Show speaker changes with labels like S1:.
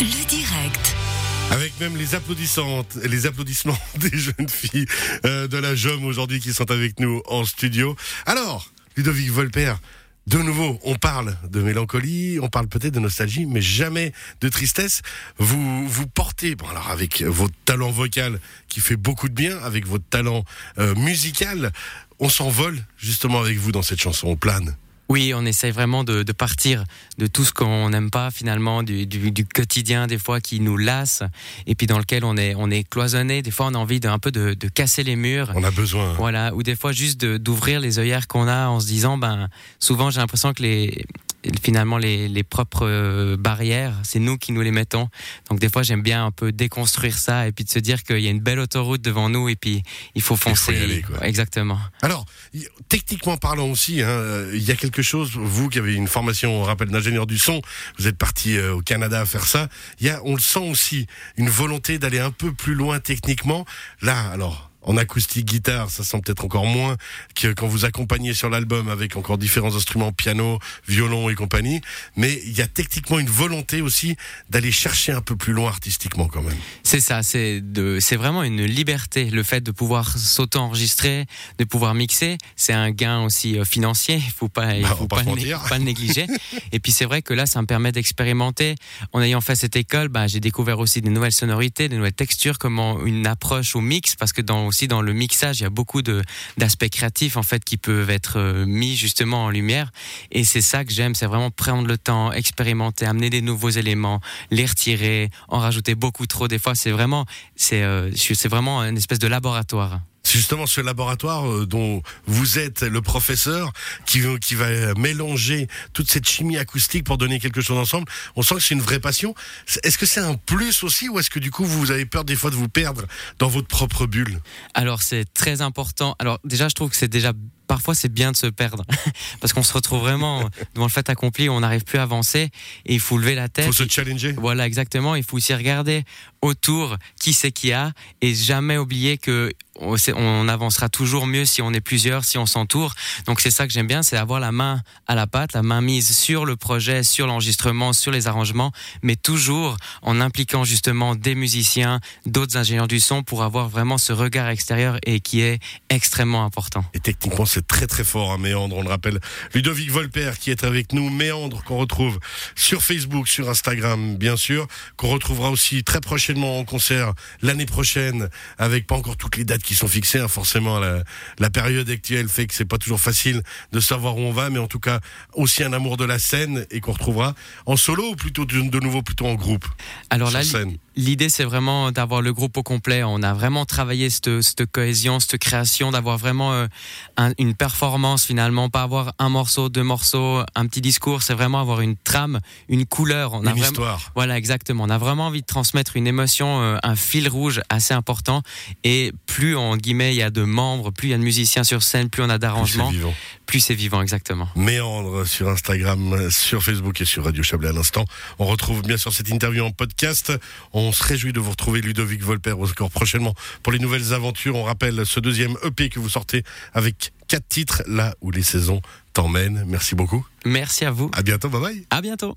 S1: Le direct.
S2: Avec même les applaudissements, les applaudissements des jeunes filles euh, de la JOM aujourd'hui qui sont avec nous en studio. Alors, Ludovic Volper, de nouveau, on parle de mélancolie, on parle peut-être de nostalgie, mais jamais de tristesse. Vous vous portez, bon alors avec votre talent vocal qui fait beaucoup de bien, avec votre talent euh, musical, on s'envole justement avec vous dans cette chanson, on plane.
S3: Oui, on essaye vraiment de, de partir de tout ce qu'on n'aime pas finalement, du, du, du, quotidien des fois qui nous lasse, et puis dans lequel on est, on est cloisonné. Des fois, on a envie d'un peu de, de, casser les murs.
S2: On a besoin.
S3: Voilà, ou des fois juste d'ouvrir les œillères qu'on a en se disant, ben, souvent j'ai l'impression que les, finalement les, les propres euh, barrières, c'est nous qui nous les mettons. Donc des fois j'aime bien un peu déconstruire ça et puis de se dire qu'il y a une belle autoroute devant nous et puis il faut foncer.
S2: Il faut y aller, quoi.
S3: Exactement.
S2: Alors techniquement parlant aussi, hein, il y a quelque chose. Vous qui avez une formation, on rappelle d'ingénieur du son, vous êtes parti euh, au Canada à faire ça. Il y a, on le sent aussi, une volonté d'aller un peu plus loin techniquement. Là, alors en acoustique guitare, ça sent peut-être encore moins que quand vous accompagnez sur l'album avec encore différents instruments, piano, violon et compagnie. Mais il y a techniquement une volonté aussi d'aller chercher un peu plus loin artistiquement quand même.
S3: C'est ça, c'est de, c'est vraiment une liberté. Le fait de pouvoir s'auto-enregistrer, de pouvoir mixer, c'est un gain aussi euh, financier. Il faut pas, il
S2: Bah,
S3: faut pas,
S2: pas
S3: le négliger. et puis c'est vrai que là, ça me permet d'expérimenter. En ayant fait cette école, bah, j'ai découvert aussi des nouvelles sonorités, des nouvelles textures, comment une approche au mix, parce que dans aussi dans le mixage, il y a beaucoup d'aspects créatifs en fait qui peuvent être euh, mis justement en lumière. Et c'est ça que j'aime, c'est vraiment prendre le temps, expérimenter, amener des nouveaux éléments, les retirer, en rajouter beaucoup trop. Des fois, c'est vraiment, c'est euh, c'est vraiment une espèce de laboratoire.
S2: C'est justement ce laboratoire euh, dont vous êtes le professeur qui, va- mélanger toute cette chimie acoustique pour donner quelque chose ensemble. On sent que c'est une vraie passion. Est-ce que c'est un plus aussi ou est-ce que du coup vous avez peur des fois de vous perdre dans votre propre bulle?
S3: Alors c'est très important. Alors déjà, je trouve que c'est déjà parfois c'est bien de se perdre parce qu'on se retrouve vraiment devant le fait accompli, on n'arrive plus à avancer et il faut lever la tête.
S2: Faut se challenger
S3: Voilà, exactement. Il faut aussi regarder autour qui c'est qui a et jamais oublier que on avancera toujours mieux si on est plusieurs, si on s'entoure. Donc c'est ça que j'aime bien, c'est avoir la main à la pâte, la main mise sur le projet, sur l'enregistrement, sur les arrangements, mais toujours en impliquant justement des musiciens, d'autres ingénieurs du son pour avoir vraiment ce regard extérieur et qui est extrêmement important.
S2: Et techniquement, c'est très très fort, un Méandre, on le rappelle. Ludovic Volper qui est avec nous, Méandre qu'on retrouve sur Facebook, sur Instagram, bien sûr, qu'on retrouvera aussi très prochainement en concert l'année prochaine, avec pas encore toutes les dates qui sont fixées, hein, forcément la, la période actuelle fait que c'est pas toujours facile de savoir où on va, mais en tout cas aussi un amour de la scène et qu'on retrouvera en solo ou plutôt de, de nouveau plutôt en groupe.
S3: Alors là, l'idée c'est vraiment d'avoir le groupe au complet. On a vraiment travaillé cette, cette cohésion, cette création, d'avoir vraiment euh, un- une performance finalement, pas avoir un morceau, deux morceaux, un petit discours. C'est vraiment avoir une trame, une couleur. On a
S2: Une
S3: vraiment,
S2: histoire.
S3: voilà, exactement. On a vraiment envie de transmettre une émotion, euh, un fil rouge assez important. Et plus en guillemets il y a de membres, plus il y a de musiciens sur scène, plus on a d'arrangements, plus c'est vivant, exactement.
S2: Méandre sur Instagram, sur Facebook et sur Radio Chablais à l'instant. On retrouve bien sûr cette interview en podcast. On se réjouit de vous retrouver Ludovic Volper encore prochainement pour les nouvelles aventures. On rappelle ce deuxième EP que vous sortez avec quatre titres, là où les saisons t'emmènent. Merci beaucoup.
S3: Merci à vous.
S2: À bientôt. Bye bye.
S3: À bientôt.